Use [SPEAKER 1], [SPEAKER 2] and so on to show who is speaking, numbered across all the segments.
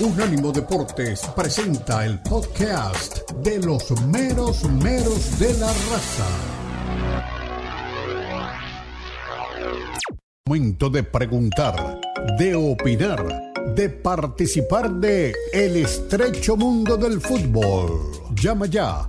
[SPEAKER 1] Unánimo Deportes presenta el podcast de los meros meros de la raza. Momento de preguntar, de opinar, de participar de El estrecho mundo del fútbol. Llama ya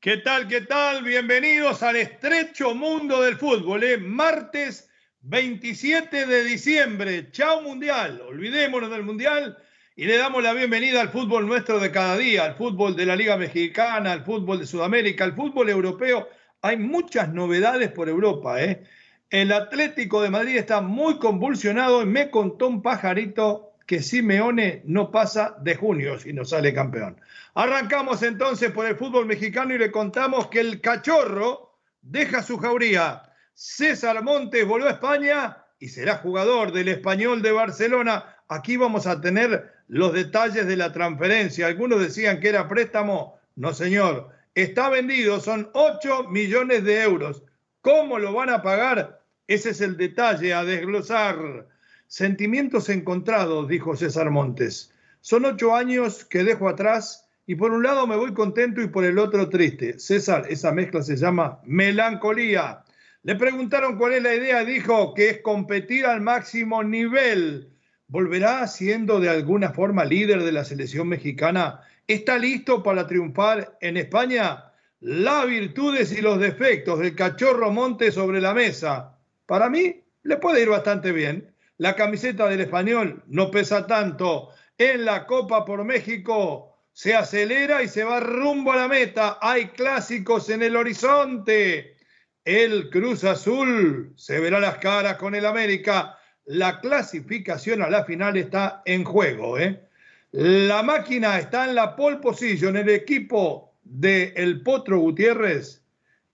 [SPEAKER 2] ¿Qué tal? ¿Qué tal? Bienvenidos al estrecho mundo del fútbol. ¿eh? Martes 27 de diciembre. Chao Mundial. Olvidémonos del Mundial y le damos la bienvenida al fútbol nuestro de cada día, al fútbol de la Liga Mexicana, al fútbol de Sudamérica, al fútbol europeo. Hay muchas novedades por Europa. ¿eh? El Atlético de Madrid está muy convulsionado y me contó un pajarito que Simeone no pasa de junio si no sale campeón. Arrancamos entonces por el fútbol mexicano y le contamos que el cachorro deja su jauría. César Montes volvió a España y será jugador del español de Barcelona. Aquí vamos a tener los detalles de la transferencia. Algunos decían que era préstamo. No, señor. Está vendido, son 8 millones de euros. ¿Cómo lo van a pagar? Ese es el detalle a desglosar. Sentimientos encontrados, dijo César Montes. Son ocho años que dejo atrás y por un lado me voy contento y por el otro triste. César, esa mezcla se llama melancolía. Le preguntaron cuál es la idea, dijo que es competir al máximo nivel. ¿Volverá siendo de alguna forma líder de la selección mexicana? ¿Está listo para triunfar en España? Las virtudes y los defectos del cachorro Monte sobre la mesa. Para mí le puede ir bastante bien. La camiseta del español no pesa tanto. En la Copa por México se acelera y se va rumbo a la meta. Hay clásicos en el horizonte. El Cruz Azul se verá las caras con el América. La clasificación a la final está en juego. ¿eh? La máquina está en la pole position. El equipo de El Potro Gutiérrez,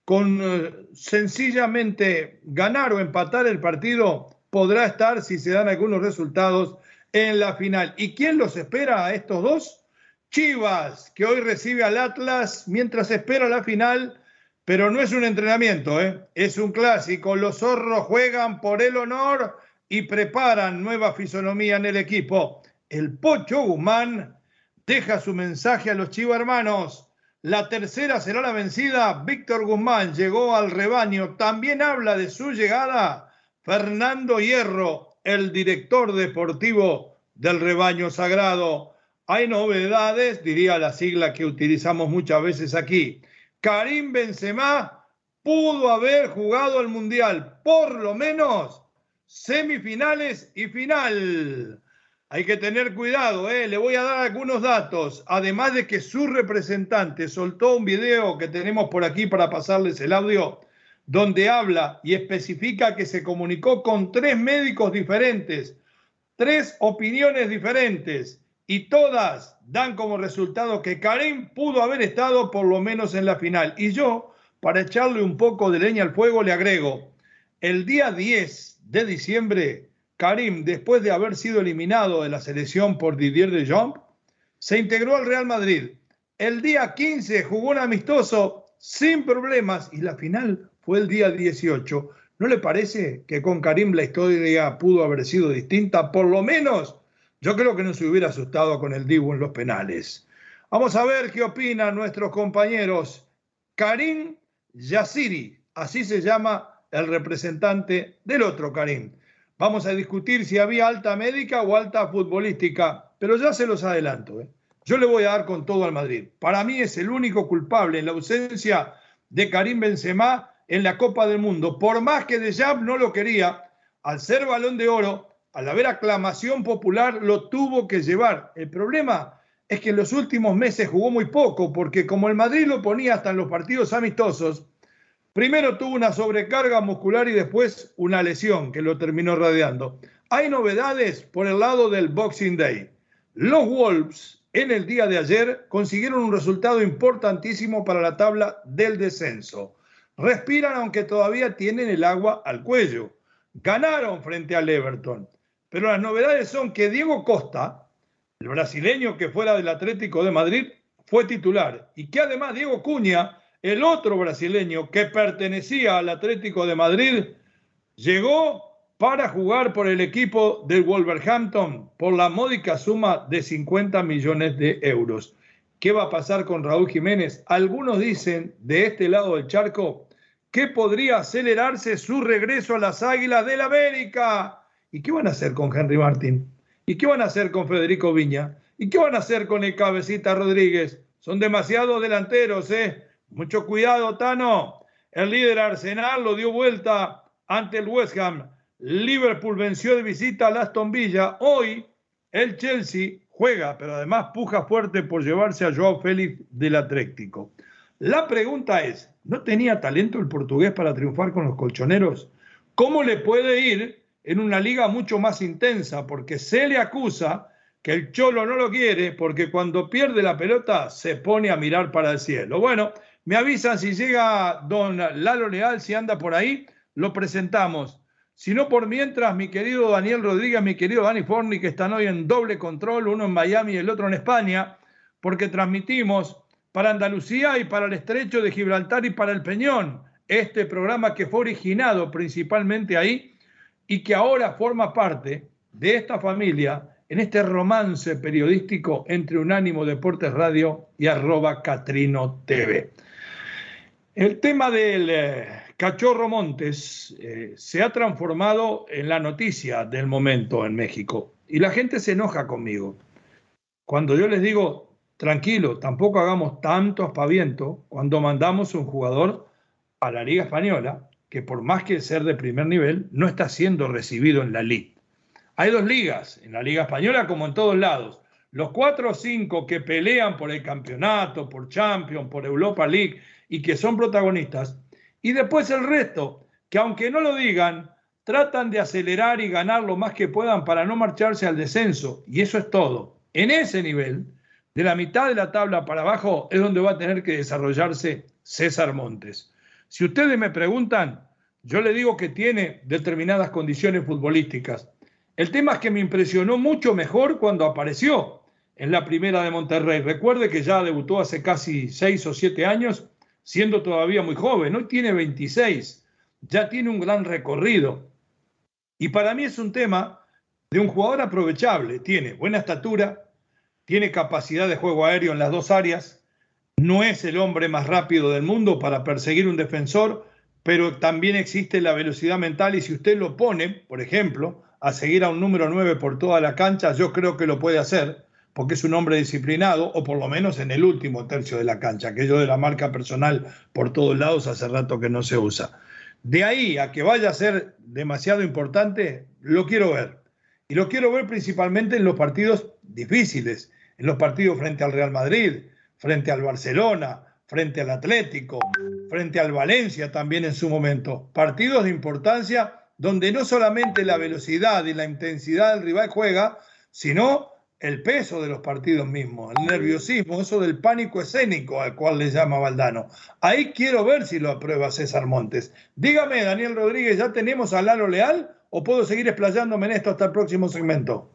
[SPEAKER 2] con eh, sencillamente ganar o empatar el partido, podrá estar, si se dan algunos resultados, en la final. ¿Y quién los espera a estos dos? Chivas, que hoy recibe al Atlas mientras espera la final, pero no es un entrenamiento, ¿eh? es un clásico. Los zorros juegan por el honor y preparan nueva fisonomía en el equipo. El Pocho Guzmán deja su mensaje a los Chivas hermanos. La tercera será la vencida. Víctor Guzmán llegó al rebaño. También habla de su llegada Fernando Hierro, el director deportivo del rebaño sagrado. Hay novedades, diría la sigla que utilizamos muchas veces aquí. Karim Benzema pudo haber jugado el Mundial, por lo menos semifinales y final. Hay que tener cuidado, ¿eh? le voy a dar algunos datos, además de que su representante soltó un video que tenemos por aquí para pasarles el audio, donde habla y especifica que se comunicó con tres médicos diferentes, tres opiniones diferentes, y todas dan como resultado que Karim pudo haber estado por lo menos en la final. Y yo, para echarle un poco de leña al fuego, le agrego, el día 10 de diciembre, Karim, después de haber sido eliminado de la selección por Didier Deschamps, se integró al Real Madrid. El día 15 jugó un amistoso sin problemas y la final fue el día 18. ¿No le parece que con Karim la historia pudo haber sido distinta? Por lo menos yo creo que no se hubiera asustado con el Dibu en los penales. Vamos a ver qué opinan nuestros compañeros. Karim Yassiri, así se llama el representante del otro Karim. Vamos a discutir si había alta médica o alta futbolística, pero ya se los adelanto. ¿eh? Yo le voy a dar con todo al Madrid. Para mí es el único culpable en la ausencia de Karim Benzema en la Copa del Mundo. Por más que De Jab no lo quería, al ser balón de oro, al haber aclamación popular, lo tuvo que llevar. El problema es que en los últimos meses jugó muy poco, porque como el Madrid lo ponía hasta en los partidos amistosos, primero tuvo una sobrecarga muscular y después una lesión que lo terminó radiando. Hay novedades por el lado del Boxing Day. Los Wolves en el día de ayer consiguieron un resultado importantísimo para la tabla del descenso. Respiran aunque todavía tienen el agua al cuello. Ganaron frente al Everton. Pero las novedades son que Diego Costa, el brasileño que fuera del Atlético de Madrid, fue titular. Y que además Diego Cuña, el otro brasileño que pertenecía al Atlético de Madrid, llegó para jugar por el equipo del Wolverhampton por la módica suma de 50 millones de euros. ¿Qué va a pasar con Raúl Jiménez? Algunos dicen de este lado del charco que podría acelerarse su regreso a las Águilas del América. ¿Y qué van a hacer con Henry Martín? ¿Y qué van a hacer con Federico Viña? ¿Y qué van a hacer con el cabecita Rodríguez? Son demasiados delanteros, ¿eh? Mucho cuidado, Tano. El líder Arsenal lo dio vuelta ante el West Ham. Liverpool venció de visita a Aston Villa. Hoy el Chelsea juega, pero además puja fuerte por llevarse a Joao Félix del Atlético. La pregunta es, ¿no tenía talento el portugués para triunfar con los colchoneros? ¿Cómo le puede ir en una liga mucho más intensa? Porque se le acusa que el Cholo no lo quiere porque cuando pierde la pelota se pone a mirar para el cielo. Bueno, me avisan si llega don Lalo Leal, si anda por ahí, lo presentamos. Si no por mientras, mi querido Daniel Rodríguez, mi querido Dani Forni, que están hoy en doble control, uno en Miami y el otro en España, porque transmitimos para Andalucía y para el Estrecho de Gibraltar y para el Peñón, este programa que fue originado principalmente ahí y que ahora forma parte de esta familia en este romance periodístico entre Unánimo Deportes Radio y arroba Catrino TV. El tema del eh, cachorro Montes eh, se ha transformado en la noticia del momento en México y la gente se enoja conmigo. Cuando yo les digo, tranquilo, tampoco hagamos tanto aspaviento cuando mandamos un jugador a la Liga Española, que por más que ser de primer nivel, no está siendo recibido en la Liga. Hay dos ligas, en la Liga Española como en todos lados. Los cuatro o cinco que pelean por el campeonato, por Champions, por Europa League y que son protagonistas. Y después el resto, que aunque no lo digan, tratan de acelerar y ganar lo más que puedan para no marcharse al descenso. Y eso es todo. En ese nivel, de la mitad de la tabla para abajo es donde va a tener que desarrollarse César Montes. Si ustedes me preguntan, yo le digo que tiene determinadas condiciones futbolísticas. El tema es que me impresionó mucho mejor cuando apareció en la primera de Monterrey. Recuerde que ya debutó hace casi seis o siete años, siendo todavía muy joven. Hoy tiene 26, ya tiene un gran recorrido. Y para mí es un tema de un jugador aprovechable. Tiene buena estatura, tiene capacidad de juego aéreo en las dos áreas, no es el hombre más rápido del mundo para perseguir un defensor, pero también existe la velocidad mental y si usted lo pone, por ejemplo, a seguir a un número 9 por toda la cancha, yo creo que lo puede hacer, porque es un hombre disciplinado, o por lo menos en el último tercio de la cancha, aquello de la marca personal por todos lados hace rato que no se usa. De ahí a que vaya a ser demasiado importante, lo quiero ver. Y lo quiero ver principalmente en los partidos difíciles, en los partidos frente al Real Madrid, frente al Barcelona, frente al Atlético, frente al Valencia también en su momento. Partidos de importancia donde no solamente la velocidad y la intensidad del rival juega, sino el peso de los partidos mismos, el nerviosismo, eso del pánico escénico al cual le llama Valdano. Ahí quiero ver si lo aprueba César Montes. Dígame, Daniel Rodríguez, ¿ya tenemos a Lalo Leal o puedo seguir explayándome en esto hasta el próximo segmento?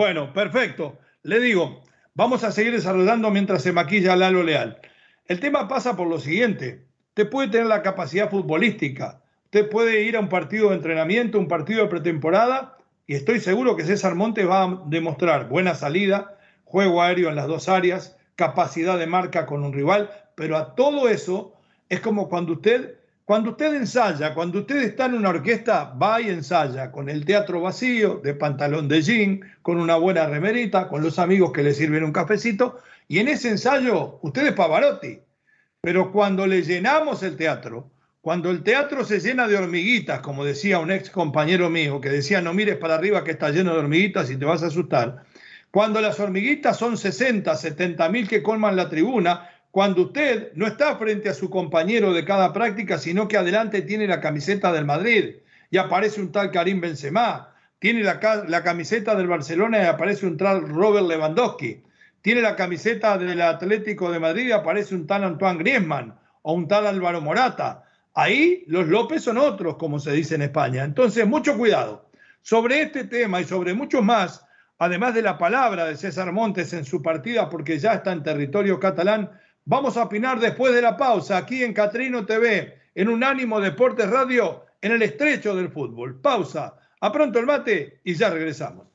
[SPEAKER 2] Bueno, perfecto. Le digo, vamos a seguir desarrollando mientras se maquilla Lalo Leal. El tema pasa por lo siguiente. Usted puede tener la capacidad futbolística. Usted puede ir a un partido de entrenamiento, un partido de pretemporada, y estoy seguro que César Montes va a demostrar buena salida, juego aéreo en las dos áreas, capacidad de marca con un rival, pero a todo eso es como cuando usted cuando usted ensaya, cuando usted está en una orquesta, va y ensaya con el teatro vacío, de pantalón de jean, con una buena remerita, con los amigos que le sirven un cafecito, y en ese ensayo usted es Pavarotti. Pero cuando le llenamos el teatro, cuando el teatro se llena de hormiguitas, como decía un ex compañero mío, que decía no mires para arriba que está lleno de hormiguitas y te vas a asustar, cuando las hormiguitas son 60, 70 mil que colman la tribuna, cuando usted no está frente a su compañero de cada práctica, sino que adelante tiene la camiseta del Madrid y aparece un tal Karim Benzema, tiene la, la camiseta del Barcelona y aparece un tal Robert Lewandowski. Tiene la camiseta del Atlético de Madrid y aparece un tal Antoine Griezmann o un tal Álvaro Morata. Ahí los López son otros, como se dice en España. Entonces, mucho cuidado. Sobre este tema y sobre muchos más, además de la palabra de César Montes en su partida, porque ya está en territorio catalán, vamos a opinar después de la pausa aquí en Catrino TV, en Unánimo Deportes Radio, en el estrecho del fútbol. Pausa. A pronto el mate y ya regresamos.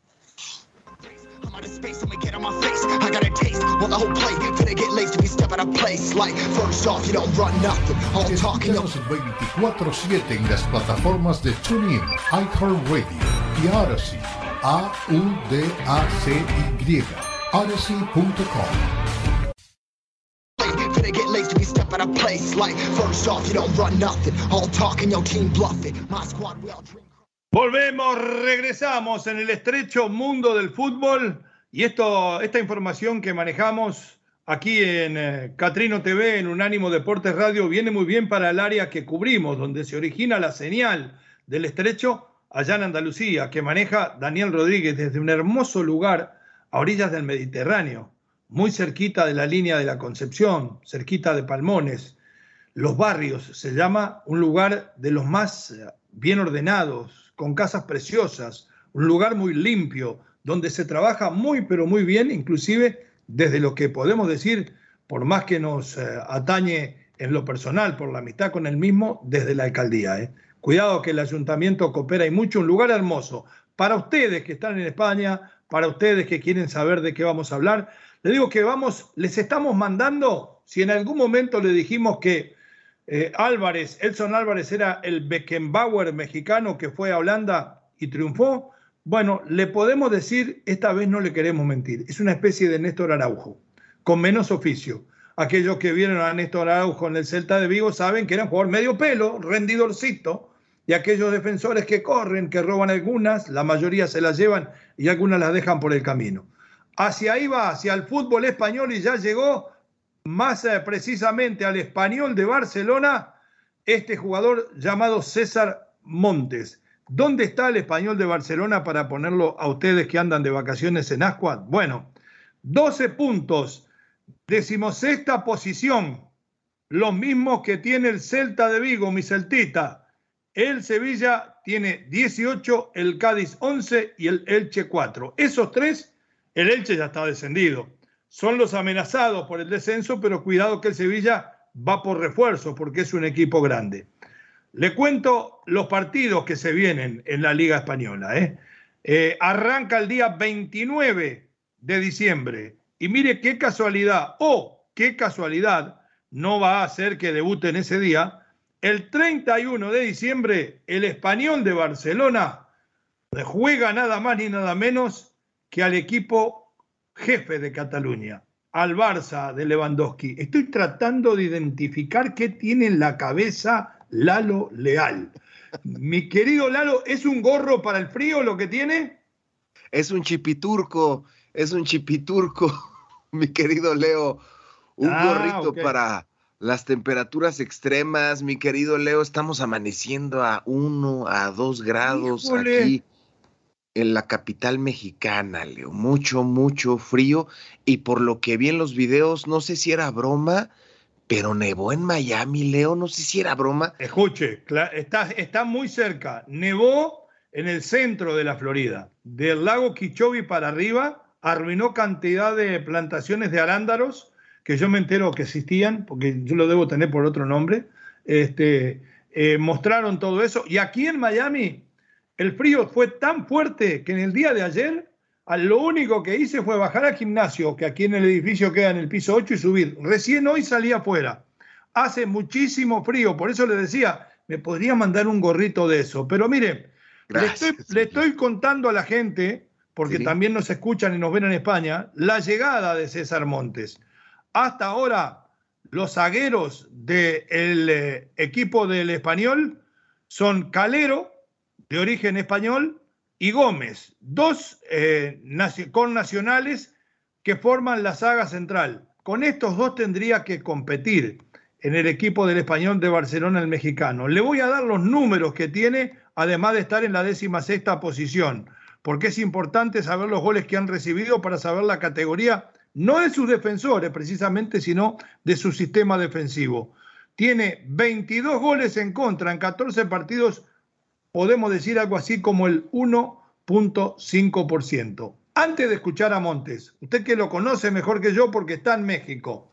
[SPEAKER 1] Escúchanos 24-7 en las. A-U-D-A-C-Y.
[SPEAKER 2] Volvemos, regresamos en el estrecho mundo del fútbol y esto, esta información que manejamos aquí en eh, Catrino TV, en Unánimo Deportes Radio, viene muy bien para el área que cubrimos, donde se origina la señal del estrecho allá en Andalucía, que maneja Daniel Rodríguez desde un hermoso lugar a orillas del Mediterráneo, muy cerquita de la línea de la Concepción, cerquita de Palmones. Los barrios se llama un lugar de los más bien ordenados, con casas preciosas, un lugar muy limpio, donde se trabaja muy, pero muy bien, inclusive desde lo que podemos decir, por más que nos eh, atañe en lo personal, por la amistad con el mismo, desde la alcaldía. ¿eh? Cuidado que el ayuntamiento coopera y mucho, un lugar hermoso. Para ustedes que están en España, para ustedes que quieren saber de qué vamos a hablar, les digo que vamos, les estamos mandando, si en algún momento le dijimos que eh, Álvarez, Elson Álvarez era el Beckenbauer mexicano que fue a Holanda y triunfó. Bueno, le podemos decir, esta vez no le queremos mentir, es una especie de Néstor Araujo, con menos oficio. Aquellos que vieron a Néstor Araujo en el Celta de Vigo saben que era un jugador medio pelo, rendidorcito, y aquellos defensores que corren, que roban algunas, la mayoría se las llevan y algunas las dejan por el camino. Hacia ahí va, hacia el fútbol español y ya llegó más eh, precisamente al español de Barcelona, este jugador llamado César Montes. ¿Dónde está el español de Barcelona para ponerlo a ustedes que andan de vacaciones en Ascuad? Bueno, 12 puntos, decimosexta posición, los mismos que tiene el Celta de Vigo, mi Celtita. El Sevilla tiene 18, el Cádiz 11 y el Elche 4. Esos tres, el Elche ya está descendido son los amenazados por el descenso, pero cuidado que el Sevilla va por refuerzo porque es un equipo grande. Le cuento los partidos que se vienen en la Liga Española. ¿eh? Eh, arranca el día 29 de diciembre y mire qué casualidad, o qué casualidad, no va a hacer que debute en ese día. El 31 de diciembre, el español de Barcelona juega nada más ni nada menos que al equipo jefe de Cataluña, al Barça de Lewandowski. Estoy tratando de identificar qué tiene en la cabeza Lalo Leal. Mi querido Lalo, ¿es un gorro para el frío lo que tiene?
[SPEAKER 3] Es un chipiturco, es un chipiturco, mi querido Leo. Un ah, gorrito para las temperaturas extremas, mi querido Leo. Estamos amaneciendo a uno, a dos grados aquí en la capital mexicana, Leo. Mucho, mucho frío. Y por lo que vi en los videos, no sé si era broma, pero nevó en Miami, Leo. No sé si era broma.
[SPEAKER 2] Escuche, está, está muy cerca. Nevó en el centro de la Florida, del lago Kichobi para arriba, arruinó cantidad de plantaciones de arándaros que yo me entero que existían, porque yo lo debo tener por otro nombre. Este, eh, mostraron todo eso. Y aquí en Miami el frío fue tan fuerte que en el día de ayer lo único que hice fue bajar al gimnasio, que aquí en el edificio queda en el piso 8, y subir. Recién hoy salí afuera. Hace muchísimo frío, por eso le decía, me podría mandar un gorrito de eso. Pero mire, le, estoy, contando a la gente, porque también nos escuchan y nos ven en España, la llegada de César Montes. Hasta ahora, los zagueros del eh, equipo del español son Calero, de origen español, y Gómez, dos eh, con nacionales que forman la saga central. Con estos dos tendría que competir en el equipo del español de Barcelona el mexicano. Le voy a dar los números que tiene además de estar en la décima sexta posición, porque es importante saber los goles que han recibido para saber la categoría, no de sus defensores precisamente, sino de su sistema defensivo. Tiene 22 goles en contra en 14 partidos, podemos decir algo así como el 1.5%. Antes de escuchar a Montes, usted que lo conoce mejor que yo porque está en México,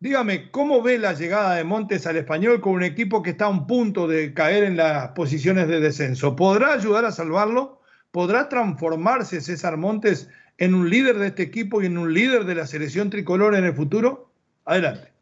[SPEAKER 2] dígame, ¿cómo ve la llegada de Montes al español con un equipo que está a un punto de caer en las posiciones de descenso? ¿Podrá ayudar a salvarlo? ¿Podrá transformarse César Montes en un líder de este equipo y en un líder de la selección tricolor en el futuro? Adelante.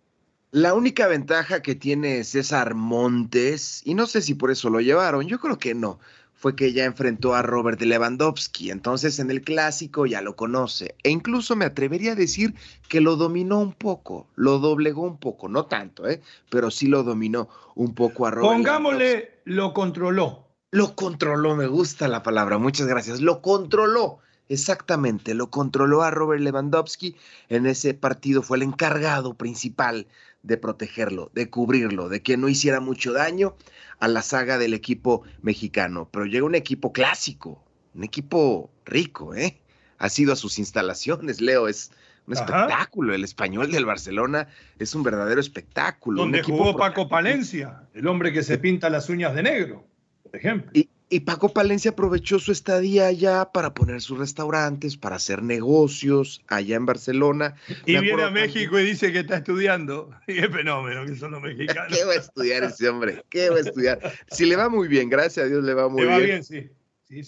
[SPEAKER 3] La única ventaja que tiene César Montes, y no sé si por eso lo llevaron, yo creo que no, fue que ya enfrentó a Robert Lewandowski, entonces en el clásico ya lo conoce, e incluso me atrevería a decir que lo dominó un poco, lo doblegó un poco, no tanto, ¿eh? pero sí lo dominó un poco a Robert.
[SPEAKER 2] Pongámosle, lo controló.
[SPEAKER 3] Lo controló, me gusta la palabra, muchas gracias, lo controló. Exactamente, lo controló a Robert Lewandowski. En ese partido fue el encargado principal de protegerlo, de cubrirlo, de que no hiciera mucho daño a la saga del equipo mexicano, pero llega un equipo clásico, un equipo rico, ¿eh? Ha sido a sus instalaciones, Leo, es un espectáculo. El español del Barcelona es un verdadero espectáculo.
[SPEAKER 2] Donde jugó Paco Palencia, el hombre que se pinta las uñas de negro, por ejemplo.
[SPEAKER 3] Y, y Paco Palencia aprovechó su estadía allá para poner sus restaurantes, para hacer negocios allá en Barcelona.
[SPEAKER 2] Y viene a México y dice que está estudiando. Y es fenómeno que son los mexicanos.
[SPEAKER 3] ¿Qué va a estudiar ese hombre? ¿Qué va a estudiar? Si le va muy bien, gracias a Dios le va muy
[SPEAKER 2] le
[SPEAKER 3] va
[SPEAKER 2] bien. sí.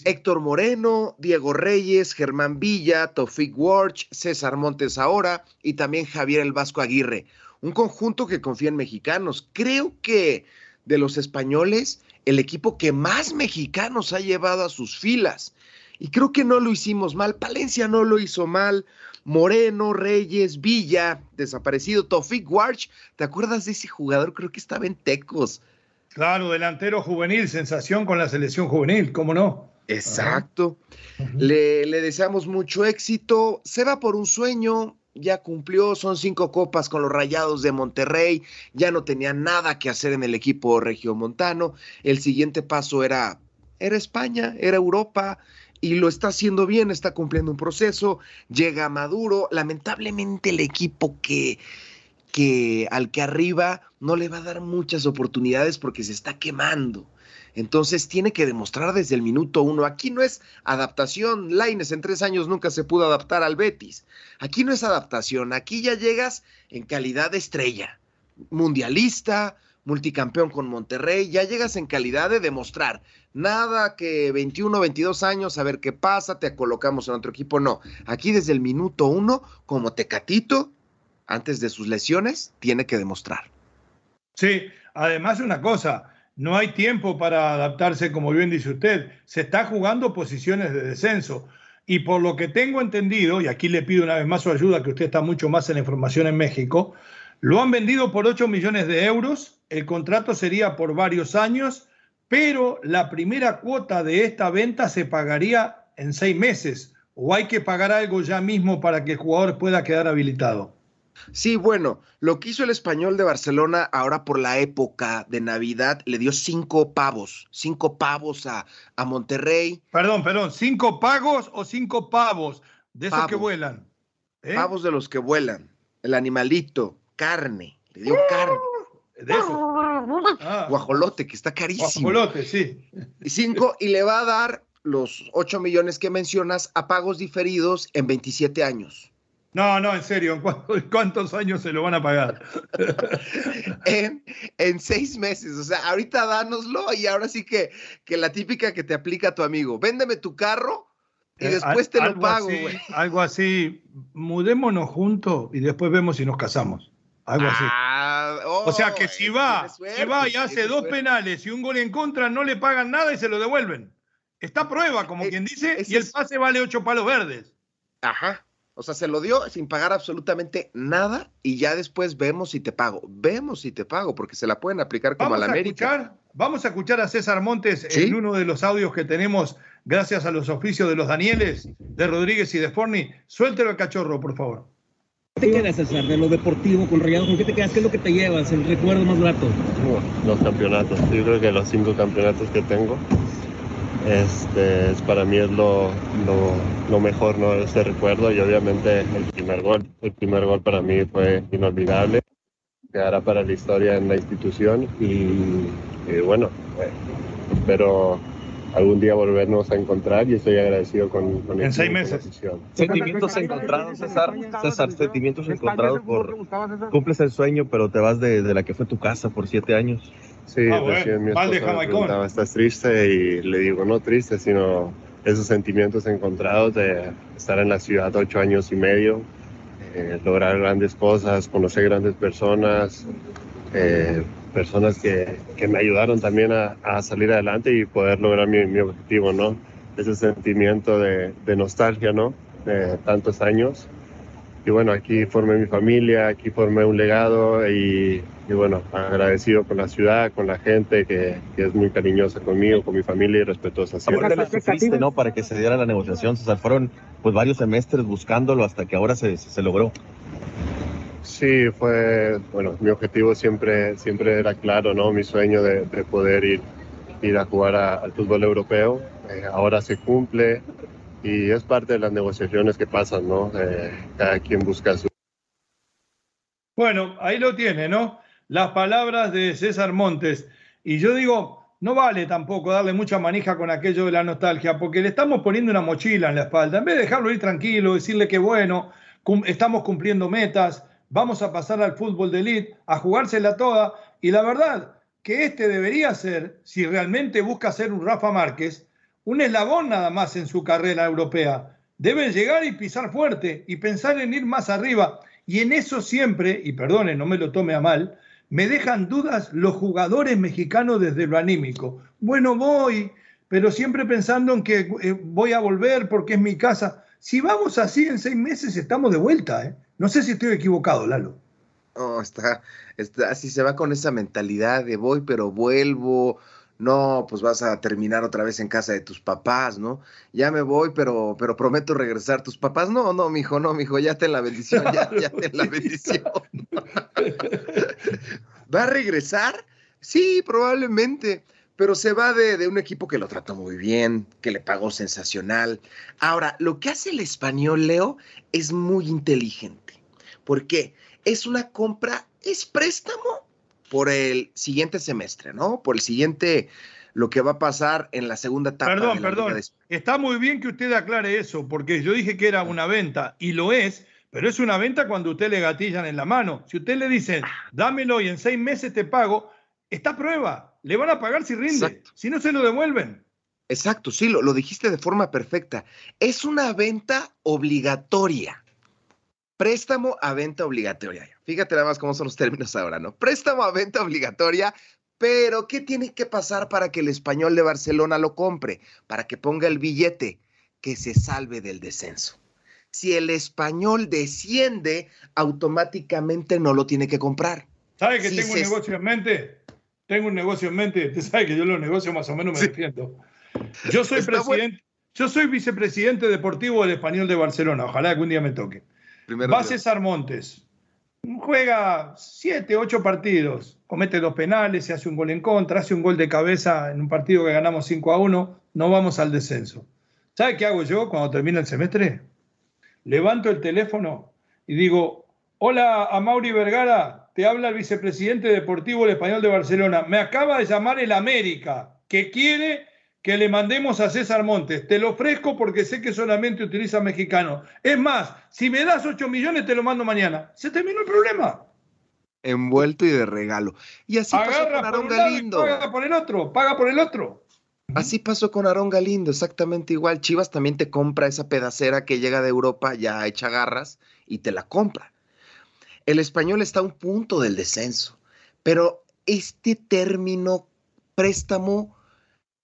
[SPEAKER 3] Héctor Moreno, Diego Reyes, Germán Villa, Tofik Warch, César Montes ahora y también Javier El Vasco Aguirre. Un conjunto que confía en mexicanos. Creo que de los españoles el equipo que más mexicanos ha llevado a sus filas. Y creo que no lo hicimos mal. Palencia no lo hizo mal. Moreno, Reyes, Villa, desaparecido. Tofik Warch, ¿te acuerdas de ese jugador? Creo que estaba en Tecos.
[SPEAKER 2] Claro, delantero juvenil, sensación con la selección juvenil, ¿cómo no?
[SPEAKER 3] Exacto. le, le deseamos mucho éxito. Se va por un sueño, ya cumplió, son cinco copas con los Rayados de Monterrey, ya no tenía nada que hacer en el equipo regiomontano, el siguiente paso era, era España, era Europa, y lo está haciendo bien, está cumpliendo un proceso, llega Maduro, lamentablemente el equipo que, que al que arriba no le va a dar muchas oportunidades porque se está quemando. Entonces tiene que demostrar desde el minuto uno. Aquí no es adaptación. Laines en tres años nunca se pudo adaptar al Betis. Aquí no es adaptación. Aquí ya llegas en calidad de estrella. Mundialista, multicampeón con Monterrey. Ya llegas en calidad de demostrar. Nada que 21, 22 años, a ver qué pasa, te colocamos en otro equipo. No. Aquí desde el minuto uno, como Tecatito, antes de sus lesiones, tiene que demostrar.
[SPEAKER 2] Sí, además una cosa no hay tiempo para adaptarse, como bien dice usted. Se está jugando posiciones de descenso. Y por lo que tengo entendido, y aquí le pido una vez más su ayuda, que usted está mucho más en la información en México, lo han vendido por 8 millones de euros. El contrato sería por varios años, pero la primera cuota de esta venta se pagaría en seis meses. ¿O hay que pagar algo ya mismo para que el jugador pueda quedar habilitado?
[SPEAKER 3] Sí, bueno, lo que hizo el español de Barcelona ahora por la época de Navidad, le dio cinco pavos, cinco pavos a, a Monterrey.
[SPEAKER 2] Perdón, perdón, cinco pagos o cinco pavos de esos que vuelan.
[SPEAKER 3] ¿eh? Pavos de los que vuelan, el animalito, carne, le dio carne.
[SPEAKER 2] De.
[SPEAKER 3] Ah. Guajolote, que está carísimo.
[SPEAKER 2] Guajolote, sí.
[SPEAKER 3] Y cinco, y le va a dar los ocho millones que mencionas a pagos diferidos en 27 años.
[SPEAKER 2] No, no, en serio, ¿cuántos años se lo van a pagar?
[SPEAKER 3] en, seis meses, o sea, ahorita dánoslo y ahora sí que, que la típica que te aplica tu amigo, véndeme tu carro y eh, después te lo pago,
[SPEAKER 2] güey. Algo así, mudémonos juntos y después vemos si nos casamos. Algo así. Ah, o sea que si va, si va y hace dos penales y un gol en contra, no le pagan nada y se lo devuelven. Está prueba, como eh, quien dice, y el pase vale ocho palos verdes.
[SPEAKER 3] Ajá. O sea, se lo dio sin pagar absolutamente nada y ya después vemos si te pago. Vemos si te pago, porque se la pueden aplicar como a la América.
[SPEAKER 2] vamos a escuchar a César Montes en uno de los audios que tenemos gracias a los oficios de los Danieles, de Rodríguez y de Forni. Suéltelo al cachorro, por favor.
[SPEAKER 4] ¿Qué te quedas, César, de lo deportivo con Rayado? ¿Con qué te quedas? ¿Qué es lo que te llevas? ¿El recuerdo más grato?
[SPEAKER 5] Los campeonatos. Yo creo que los cinco campeonatos que tengo Este, es, para mí es lo, lo, mejor, ¿no? Ese recuerdo y obviamente el primer gol. El primer gol para mí fue inolvidable. Quedará para la historia en la institución y, bueno, eh, espero algún día volvernos a encontrar y estoy agradecido con, con
[SPEAKER 2] En seis meses.
[SPEAKER 6] Sentimientos encontrados, César. César, sentimientos encontrados por... Cumples el sueño, pero te vas de, de la que fue tu casa por siete años.
[SPEAKER 5] Sí, ah, recién mi esposa ¿estás triste? Y le digo, no triste, sino esos sentimientos encontrados de estar en la ciudad ocho años y medio, eh, lograr grandes cosas, conocer grandes personas, eh, personas que, que, me ayudaron también a, a, salir adelante y poder lograr mi, mi objetivo, ¿no? Ese sentimiento de, de, nostalgia, ¿no? De tantos años. Y bueno, aquí formé mi familia, aquí formé un legado y, y bueno, agradecido con la ciudad, con la gente que, que, es muy cariñosa conmigo, con mi familia y respetuosa.
[SPEAKER 6] Siempre ¿no? Para que se diera la negociación, o sea, fueron pues varios semestres buscándolo hasta que ahora se, se logró.
[SPEAKER 5] Sí, fue, bueno, mi objetivo siempre, siempre era claro, ¿no? Mi sueño de, de poder ir, ir a jugar a, al fútbol europeo. Eh, ahora se cumple y es parte de las negociaciones que pasan, ¿no? Eh, cada quien busca su...
[SPEAKER 2] Bueno, ahí lo tiene, ¿no? Las palabras de César Montes. Y yo digo, no vale tampoco darle mucha manija con aquello de la nostalgia, porque le estamos poniendo una mochila en la espalda. En vez de dejarlo ir tranquilo, decirle que bueno, estamos cumpliendo metas, vamos a pasar al fútbol de elite, a jugársela toda. Y la verdad que este debería ser, si realmente busca ser un Rafa Márquez, un eslabón nada más en su carrera europea. Debe llegar y pisar fuerte y pensar en ir más arriba. Y en eso siempre, y perdone, no me lo tome a mal, me dejan dudas los jugadores mexicanos desde lo anímico. Bueno, voy, pero siempre pensando en que eh, voy a volver porque es mi casa. Si vamos así en seis meses, estamos de vuelta. ¿eh? No sé si estoy equivocado, Lalo.
[SPEAKER 3] No, está, está, si se va con esa mentalidad de voy, pero vuelvo, no, pues vas a terminar otra vez en casa de tus papás, ¿no? Ya me voy, pero, pero prometo regresar. ¿Tus papás? No, no, mijo, no, mijo, ya ten la bendición, ya, ya ten la bendición. ¿Va a regresar? Sí, probablemente, pero se va de, de, un equipo que lo trató muy bien, que le pagó sensacional. Ahora, lo que hace el español, Leo, es muy inteligente. ¿Por qué? Es una compra, es préstamo por el siguiente semestre, ¿no? Por el siguiente, lo que va a pasar en la segunda etapa.
[SPEAKER 2] Perdón, perdón. Está muy bien que usted aclare eso, porque yo dije que era una venta, y lo es, pero es una venta cuando usted le gatillan en la mano. Si usted le dice, dámelo y en seis meses te pago, está prueba. Le van a pagar si rinde. Si no, se lo devuelven.
[SPEAKER 3] Exacto, sí, lo, lo dijiste de forma perfecta. Es una venta obligatoria. Préstamo a venta obligatoria. Fíjate nada más cómo son los términos ahora, ¿no? Préstamo a venta obligatoria, pero ¿qué tiene que pasar para que el español de Barcelona lo compre? Para que ponga el billete, que se salve del descenso. Si el español desciende, automáticamente no lo tiene que comprar.
[SPEAKER 2] ¿Sabe que tengo un negocio en mente? Tengo un negocio en mente. Usted sabe que yo los negocios más o menos me defiendo. Yo soy presidente, yo soy vicepresidente deportivo del español de Barcelona. Ojalá algún día me toque. Va César Montes. Juega siete, ocho partidos. Comete dos penales, se hace un gol en contra, hace un gol de cabeza en un partido que ganamos 5 a 1. No vamos al descenso. ¿Sabe qué hago yo cuando termina el semestre? Levanto el teléfono y digo, hola a Mauri Vergara, te habla el vicepresidente deportivo del Español de Barcelona. Me acaba de llamar el América, que quiere que le mandemos a César Montes. Te lo ofrezco porque sé que solamente utiliza mexicano. Es más, si me das 8 millones, te lo mando mañana. Se terminó el problema.
[SPEAKER 3] Envuelto y de regalo. Y así pasó con Aarón Galindo.
[SPEAKER 2] Paga por el otro, paga por el otro.
[SPEAKER 3] Así pasó con Aarón Galindo, exactamente igual. Chivas también te compra esa pedacera que llega de Europa ya hecha garras y te la compra. El español está a un punto del descenso, pero este término préstamo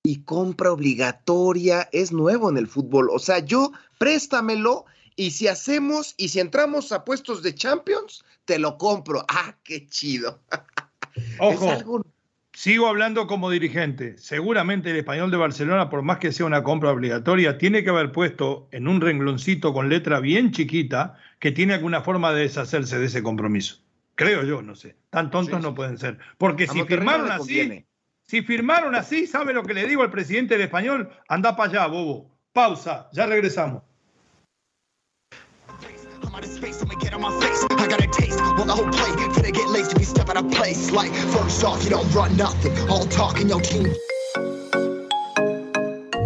[SPEAKER 3] y compra obligatoria es nuevo en el fútbol. O sea, yo préstamelo y si hacemos y si entramos a puestos de Champions, te lo compro. Ah, qué chido.
[SPEAKER 2] Ojo, sigo hablando como dirigente. Seguramente el español de Barcelona, por más que sea una compra obligatoria, tiene que haber puesto en un rengloncito con letra bien chiquita que tiene alguna forma de deshacerse de ese compromiso. Creo yo, no sé. Tan tontos no pueden ser. Porque si firmaron así, Si firmaron así, ¿sabe lo que le digo al presidente del español? Anda para allá, bobo. Pausa, ya regresamos.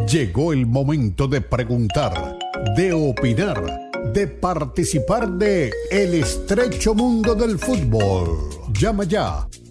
[SPEAKER 1] Llegó el momento de preguntar, de opinar, de participar de El estrecho mundo del fútbol. Llama ya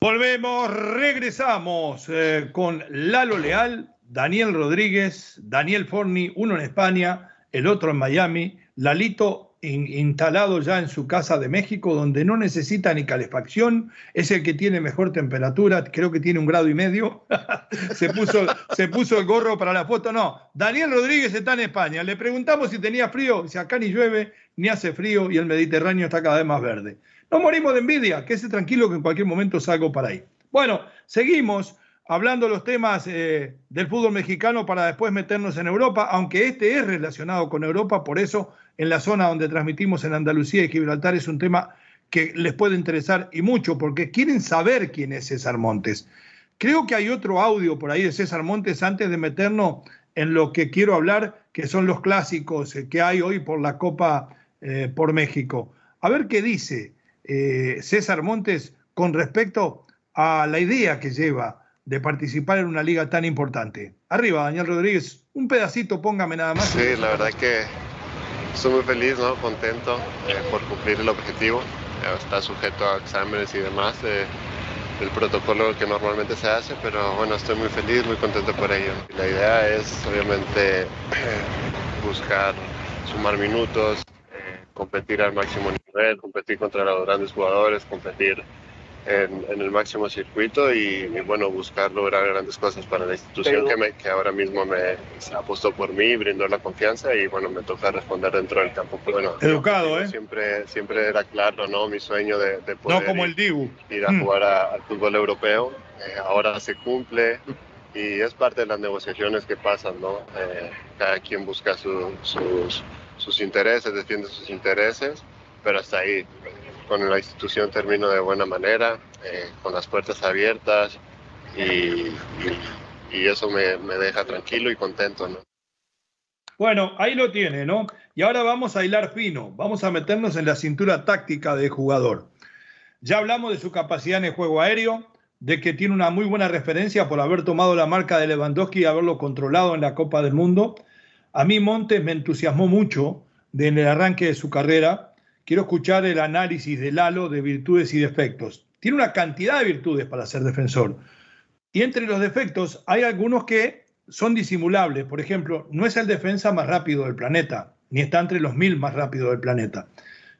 [SPEAKER 2] Volvemos, regresamos eh, con Lalo Leal, Daniel Rodríguez, Daniel Forni, uno en España, el otro en Miami, Lalito instalado ya en su casa de México, donde no necesita ni calefacción, es el que tiene mejor temperatura, creo que tiene un grado y medio, se, puso, se puso el gorro para la foto, no, Daniel Rodríguez está en España, le preguntamos si tenía frío, si acá ni llueve, ni hace frío y el Mediterráneo está cada vez más verde. No morimos de envidia, que esté tranquilo que en cualquier momento salgo para ahí. Bueno, seguimos hablando los temas eh, del fútbol mexicano para después meternos en Europa, aunque este es relacionado con Europa, por eso en la zona donde transmitimos en Andalucía y Gibraltar es un tema que les puede interesar y mucho, porque quieren saber quién es César Montes. Creo que hay otro audio por ahí de César Montes antes de meternos en lo que quiero hablar, que son los clásicos eh, que hay hoy por la Copa eh, por México. A ver qué dice César Montes con respecto a la idea que lleva de participar en una liga tan importante. Arriba, Daniel Rodríguez, un pedacito, póngame nada más.
[SPEAKER 5] Sí, la verdad que estoy muy feliz, ¿no? contento eh, por cumplir el objetivo. está sujeto a exámenes y demás eh, el protocolo que normalmente se hace, pero bueno, estoy muy feliz, muy contento por ello. La idea es obviamente buscar sumar minutos, eh, competir al máximo nivel, competir contra los grandes jugadores, competir en, el máximo circuito y, bueno, buscar lograr grandes cosas para la institución que, me, que ahora mismo me apostó por mí, brindó la confianza y bueno, me toca responder dentro del campo. Bueno,
[SPEAKER 2] Educado, ¿eh?
[SPEAKER 5] Siempre, siempre era claro, ¿no? Mi sueño de, de poder
[SPEAKER 2] no como el Dibu.
[SPEAKER 5] ir, a mm. jugar al fútbol europeo. Eh, ahora se cumple y es parte de las negociaciones que pasan, ¿no? Eh, cada quien busca sus, sus intereses, defiende sus intereses, pero hasta ahí con la institución termino de buena manera, eh, con las puertas abiertas y, eso me, deja tranquilo y contento. ¿no?
[SPEAKER 2] Bueno, ahí lo tiene, ¿no? Y ahora vamos a hilar fino, vamos a meternos en la cintura táctica del jugador. Ya hablamos de su capacidad en el juego aéreo, de que tiene una muy buena referencia por haber tomado la marca de Lewandowski y haberlo controlado en la Copa del Mundo. A mí Montes me entusiasmó mucho en el arranque de su carrera quiero escuchar el análisis de Lalo de virtudes y defectos. Tiene una cantidad de virtudes para ser defensor. Y entre los defectos hay algunos que son disimulables. Por ejemplo, no es el defensa más rápido del planeta, ni está entre los mil más rápidos del planeta.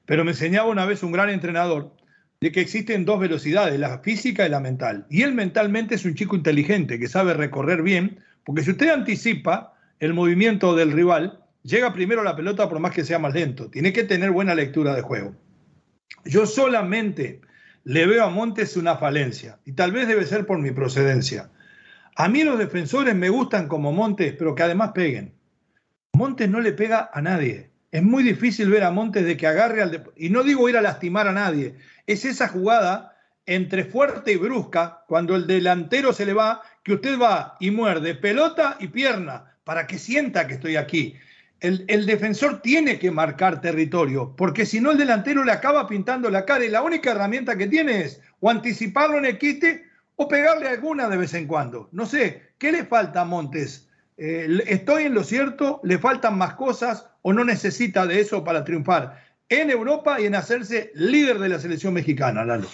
[SPEAKER 2] Pero me enseñaba una vez un gran entrenador de que existen dos velocidades, la física y la mental. Y él mentalmente es un chico inteligente que sabe recorrer bien, porque si usted anticipa el movimiento del rival, llega primero la pelota por más que sea más lento. Tiene que tener buena lectura de juego. Yo solamente le veo a Montes una falencia y tal vez debe ser por mi procedencia. A mí los defensores me gustan como Montes, pero que además peguen. Montes no le pega a nadie. Es muy difícil ver a Montes de que agarre al... y no digo ir a lastimar a nadie. Es esa jugada entre fuerte y brusca, cuando el delantero se le va, que usted va y muerde pelota y pierna para que sienta que estoy aquí el, defensor tiene que marcar territorio, porque si no el delantero le acaba pintando la cara y la única herramienta que tiene es o anticiparlo en el quite o pegarle alguna de vez en cuando. No sé, ¿qué le falta a Montes? Eh, ¿Estoy en lo cierto? ¿Le faltan más cosas o no necesita de eso para triunfar en Europa y en hacerse líder de la selección mexicana, Lalo?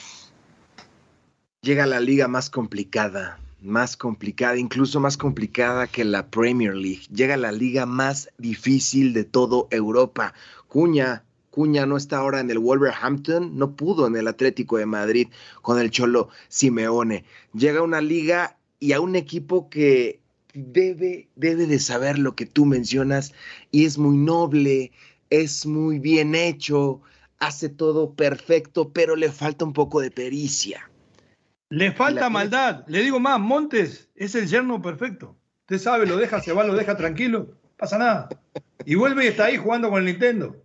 [SPEAKER 3] Llega la liga más complicada, más complicada, incluso más complicada que la Premier League. Llega la liga más difícil de todo Europa. Cuña Cuña no está ahora en el Wolverhampton, no pudo en el Atlético de Madrid con el Cholo Simeone. Llega una liga y a un equipo que debe, debe de saber lo que tú mencionas y es muy noble, es muy bien hecho, hace todo perfecto, pero le falta un poco de pericia.
[SPEAKER 2] Le falta maldad. Le digo más, Montes es el yerno perfecto. Usted sabe, lo deja, se va, lo deja tranquilo, pasa nada. Y vuelve y está ahí jugando con el Nintendo.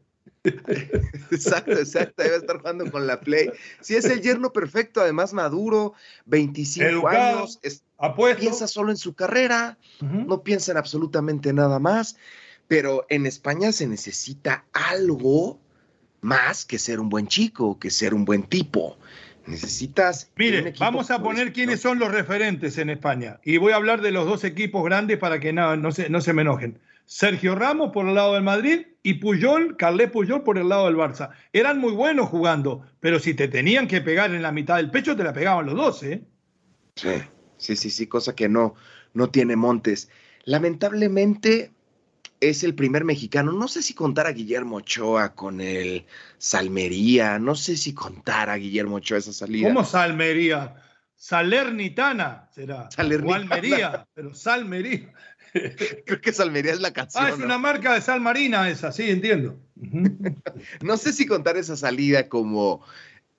[SPEAKER 3] Exacto, exacto, debe estar jugando con la Play. Si es el yerno perfecto, además maduro, 25 años, piensa solo en su carrera, no piensa en absolutamente nada más, pero en España se necesita algo más que ser un buen chico, que ser un buen tipo. Necesitas.
[SPEAKER 2] Mire, vamos a poner quiénes son los referentes en España. Y voy a hablar de los dos equipos grandes para que no, no, se, no se me enojen. Sergio Ramos por el lado del Madrid y Puyol, Carles Puyol por el lado del Barça. Eran muy buenos jugando, pero si te tenían que pegar en la mitad del pecho, te la pegaban los dos, ¿eh?
[SPEAKER 3] Sí, sí, sí, sí, cosa que no, no tiene Montes. Lamentablemente es el primer mexicano, no sé si contar a Guillermo Ochoa con el Salmería, no sé si contar a Guillermo Ochoa esa salida.
[SPEAKER 2] ¿Cómo Salmería? Salernitana será. Salernitana. O Almería, pero Salmería.
[SPEAKER 3] Creo que Salmería es la canción.
[SPEAKER 2] Ah, es una marca de sal marina esa, sí, entiendo.
[SPEAKER 3] no sé si contar esa salida como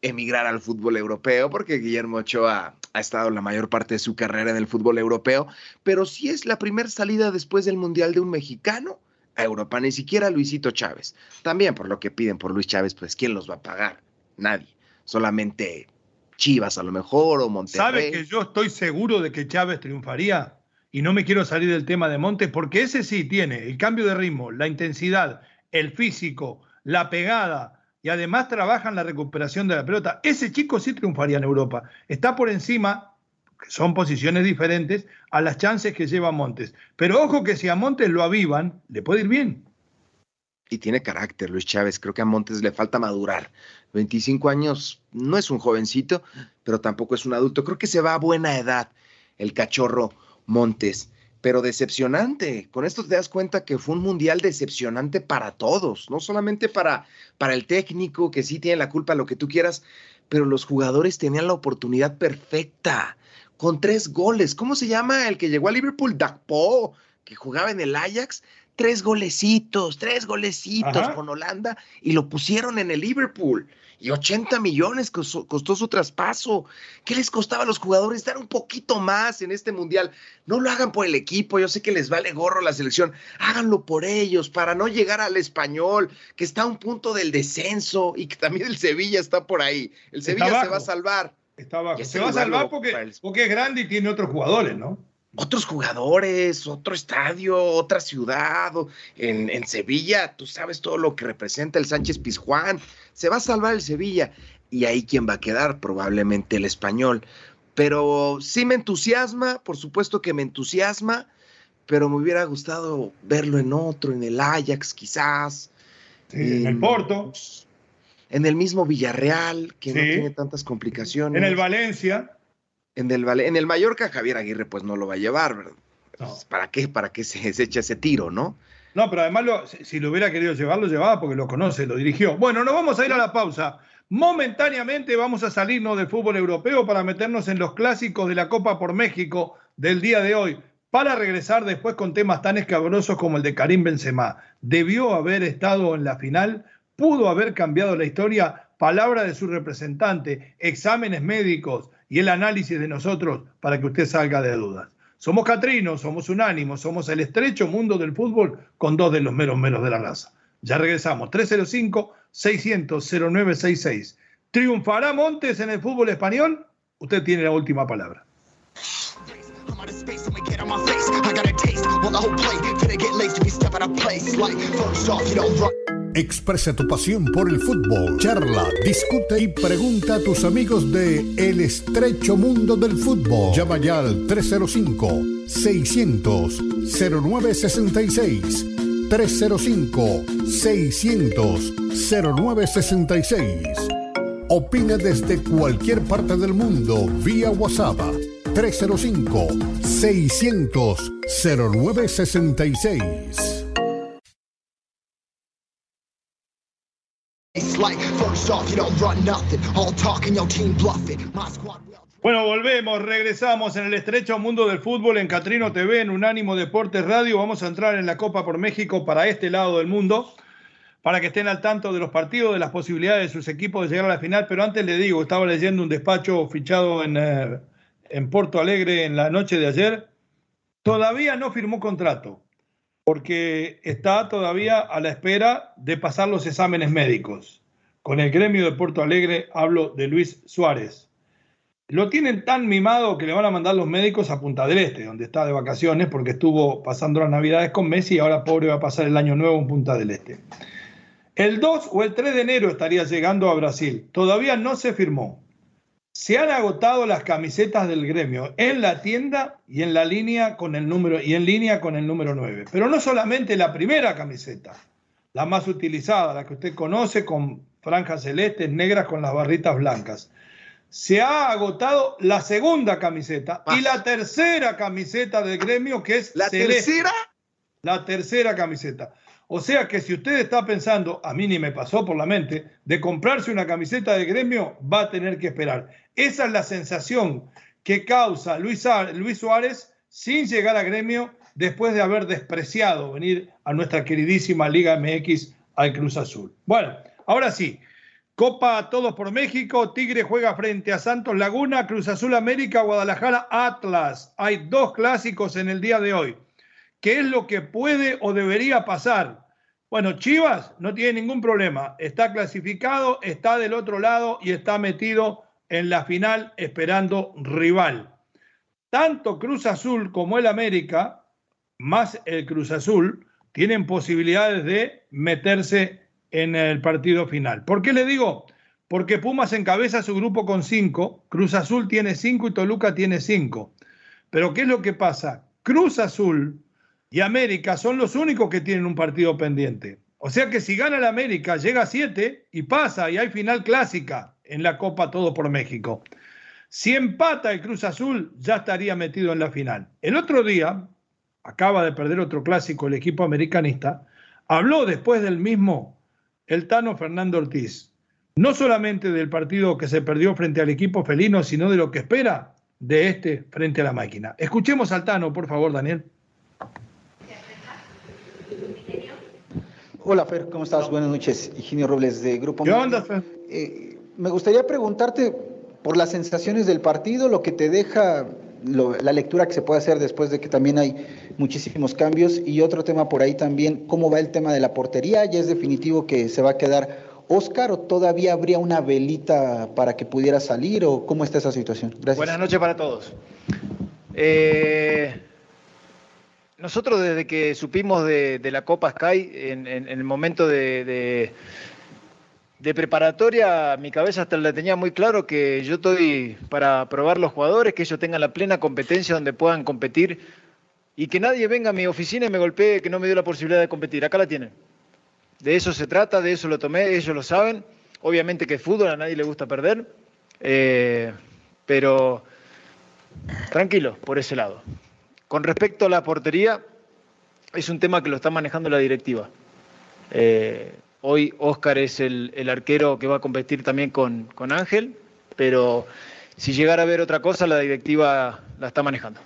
[SPEAKER 3] emigrar al fútbol europeo, porque Guillermo Ochoa ha estado la mayor parte de su carrera en el fútbol europeo, pero sí es la primera salida después del Mundial de un mexicano a Europa, ni siquiera Luisito Chávez. También por lo que piden por Luis Chávez, pues ¿quién los va a pagar? Nadie. Solamente Chivas a lo mejor o Monterrey.
[SPEAKER 2] ¿Sabe que yo estoy seguro de que Chávez triunfaría? y no me quiero salir del tema de Montes, porque ese sí tiene el cambio de ritmo, la intensidad, el físico, la pegada, y además trabaja en la recuperación de la pelota. Ese chico sí triunfaría en Europa. Está por encima, que son posiciones diferentes, a las chances que lleva Montes. Pero ojo que si a Montes lo avivan, le puede ir bien.
[SPEAKER 3] Y tiene carácter, Luis Chávez. Creo que a Montes le falta madurar. 25 años no es un jovencito, pero tampoco es un adulto. Creo que se va a buena edad el cachorro Montes, pero decepcionante. Con esto te das cuenta que fue un mundial decepcionante para todos, no solamente para, para el técnico, que sí tiene la culpa, lo que tú quieras, pero los jugadores tenían la oportunidad perfecta, con tres goles. ¿Cómo se llama el que llegó a Liverpool? Dagpo, que jugaba en el Ajax. Tres golecitos, tres golecitos con Holanda y lo pusieron en el Liverpool y 80 millones costó, su traspaso. ¿Qué les costaba a los jugadores dar un poquito más en este mundial? No lo hagan por el equipo, yo sé que les vale gorro la selección, háganlo por ellos, para no llegar al español, que está a un punto del descenso y que también el Sevilla está por ahí. El Sevilla se va a salvar.
[SPEAKER 2] Se va a salvar porque, porque es grande y tiene otros jugadores, ¿no?
[SPEAKER 3] Otros jugadores, otro estadio, otra ciudad. En, en, Sevilla, tú sabes todo lo que representa el Sánchez Pizjuán. Se va a salvar el Sevilla. Y ahí quién va a quedar, probablemente el español. Pero sí me entusiasma, por supuesto que me entusiasma, pero me hubiera gustado verlo en otro, en el Ajax quizás.
[SPEAKER 2] en, el Porto.
[SPEAKER 3] En el mismo Villarreal, que no tiene tantas complicaciones.
[SPEAKER 2] En el Valencia.
[SPEAKER 3] En el, en el Mallorca, Javier Aguirre, pues no lo va a llevar, ¿verdad? ¿Para qué? ¿Para qué se, echa ese tiro, no?
[SPEAKER 2] No, pero además, si lo hubiera querido llevar, lo llevaba porque lo conoce, lo dirigió. Bueno, nos vamos a ir a la pausa. Momentáneamente vamos a salirnos del fútbol europeo para meternos en los clásicos de la Copa por México del día de hoy, para regresar después con temas tan escabrosos como el de Karim Benzema. Debió haber estado en la final, pudo haber cambiado la historia, palabra de su representante, exámenes médicos, y el análisis de nosotros para que usted salga de dudas. Somos Catrinos, somos unánimos, somos el estrecho mundo del fútbol con dos de los meros meros de la raza. Ya regresamos, 305-600-0966. ¿Triunfará Montes en el fútbol español? Usted tiene la última palabra.
[SPEAKER 1] Expresa tu pasión por el fútbol, charla, discute y pregunta a tus amigos de El estrecho mundo del fútbol. Llama ya al 305-600-0966. 305-600-0966. Opina desde cualquier parte del mundo vía WhatsApp 305-600-0966.
[SPEAKER 2] Bueno, volvemos, regresamos en el estrecho mundo del fútbol en Catrino TV, en Unánimo Deportes Radio. Vamos a entrar en la Copa por México para este lado del mundo, para que estén al tanto de los partidos, de las posibilidades de sus equipos de llegar a la final. Pero antes le digo, estaba leyendo un despacho fichado en, eh, en Porto Alegre en la noche de ayer. Todavía no firmó contrato, porque está todavía a la espera de pasar los exámenes médicos. Con el gremio de Porto Alegre hablo de Luis Suárez lo tienen tan mimado que le van a mandar los médicos a Punta del Este, donde está de vacaciones, porque estuvo pasando las navidades con Messi y ahora pobre va a pasar el año nuevo en Punta del Este. El 2 o el 3 de enero estaría llegando a Brasil. Todavía no se firmó. Se han agotado las camisetas del gremio en la tienda y en la línea con el número y en línea con el número 9. Pero no solamente la primera camiseta, la más utilizada, la que usted conoce con franjas celestes negras con las barritas blancas. Se ha agotado la segunda camiseta y la tercera camiseta del gremio que es
[SPEAKER 3] la tercera
[SPEAKER 2] la tercera camiseta. O sea que si usted está pensando a mí ni me pasó por la mente de comprarse una camiseta de gremio va a tener que esperar. Esa es la sensación que causa Luis, Luis Suárez sin llegar a gremio después de haber despreciado venir a nuestra queridísima Liga MX al Cruz Azul. Bueno ahora sí Copa Todos por México, Tigre juega frente a Santos Laguna, Cruz Azul América, Guadalajara Atlas. Hay dos clásicos en el día de hoy. ¿Qué es lo que puede o debería pasar? Bueno, Chivas no tiene ningún problema. Está clasificado, está del otro lado y está metido en la final esperando rival. Tanto Cruz Azul como el América, más el Cruz Azul, tienen posibilidades de meterse en el partido final. ¿Por qué le digo? Porque Pumas encabeza su grupo con cinco, Cruz Azul tiene cinco y Toluca tiene cinco. Pero ¿qué es lo que pasa? Cruz Azul y América son los únicos que tienen un partido pendiente. O sea que si gana el América, llega a siete y pasa y hay final clásica en la Copa Todo por México. Si empata el Cruz Azul, ya estaría metido en la final. El otro día, acaba de perder otro clásico el equipo americanista, habló después del mismo el Tano Fernando Ortiz, no solamente del partido que se perdió frente al equipo felino, sino de lo que espera de este frente a la máquina. Escuchemos al Tano, por favor, Daniel.
[SPEAKER 7] Hola Fer, ¿cómo estás? Buenas noches, Higinio Robles de Grupo
[SPEAKER 2] ¿Qué onda, Fer?
[SPEAKER 7] Eh, me gustaría preguntarte por las sensaciones del partido, lo que te deja la lectura que se puede hacer después de que también hay muchísimos cambios. Y otro tema por ahí también, ¿cómo va el tema de la portería? ¿Ya es definitivo que se va a quedar Oscar o todavía habría una velita para que pudiera salir o cómo está esa situación?
[SPEAKER 8] Gracias. Buenas noches para todos. Eh, nosotros desde que supimos de, la Copa Sky, en, el momento de de preparatoria, mi cabeza hasta la tenía muy claro que yo estoy para probar los jugadores, que ellos tengan la plena competencia donde puedan competir y que nadie venga a mi oficina y me golpee que no me dio la posibilidad de competir. Acá la tienen. De eso se trata, de eso lo tomé, ellos lo saben. Obviamente que es fútbol, a nadie le gusta perder, eh, pero tranquilo por ese lado. Con respecto a la portería, es un tema que lo está manejando la directiva. Eh, Hoy Oscar es el, arquero que va a competir también con, con Ángel, pero si llegara a ver otra cosa, la directiva la está manejando.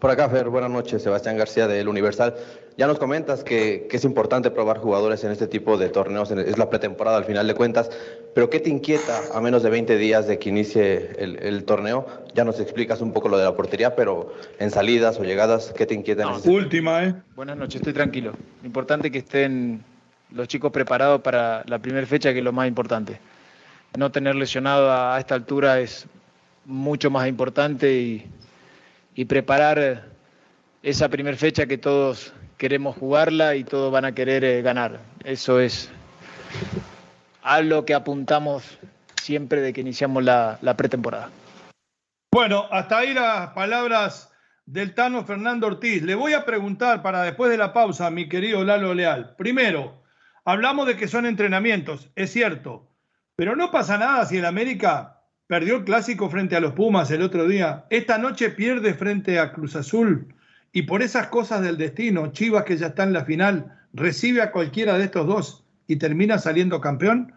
[SPEAKER 9] Por acá, Fer, buenas noches. Sebastián García del Universal. Ya nos comentas que, es importante probar jugadores en este tipo de torneos, es la pretemporada al final de cuentas, pero ¿qué te inquieta a menos de 20 días de que inicie el, torneo? Ya nos explicas un poco lo de la portería, pero en salidas o llegadas, ¿qué te inquieta?
[SPEAKER 2] en última, ¿eh?
[SPEAKER 8] Buenas noches, estoy tranquilo. Importante que estén los chicos preparados para la primera fecha, que es lo más importante. No tener lesionado a, esta altura es mucho más importante y, y preparar esa primera fecha que todos queremos jugarla y todos van a querer eh, ganar. Eso es a lo que apuntamos siempre de que iniciamos la, pretemporada.
[SPEAKER 2] Bueno, hasta ahí las palabras del Tano Fernando Ortiz. Le voy a preguntar para después de la pausa, mi querido Lalo Leal. Primero, hablamos de que son entrenamientos, es cierto, pero no pasa nada si el América perdió el clásico frente a los Pumas el otro día. Esta noche pierde frente a Cruz Azul y por esas cosas del destino, Chivas que ya está en la final, recibe a cualquiera de estos dos y termina saliendo campeón,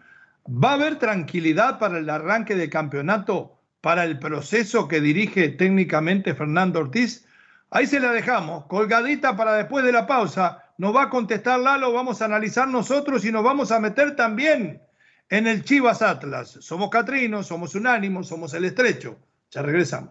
[SPEAKER 2] ¿va a haber tranquilidad para el arranque del campeonato, para el proceso que dirige técnicamente Fernando Ortiz? Ahí se la dejamos, colgadita para después de la pausa. Nos va a contestar Lalo, vamos a analizar nosotros y nos vamos a meter también en el Chivas Atlas. Somos Catrinos, somos Unánimo, somos el Estrecho. Ya regresamos.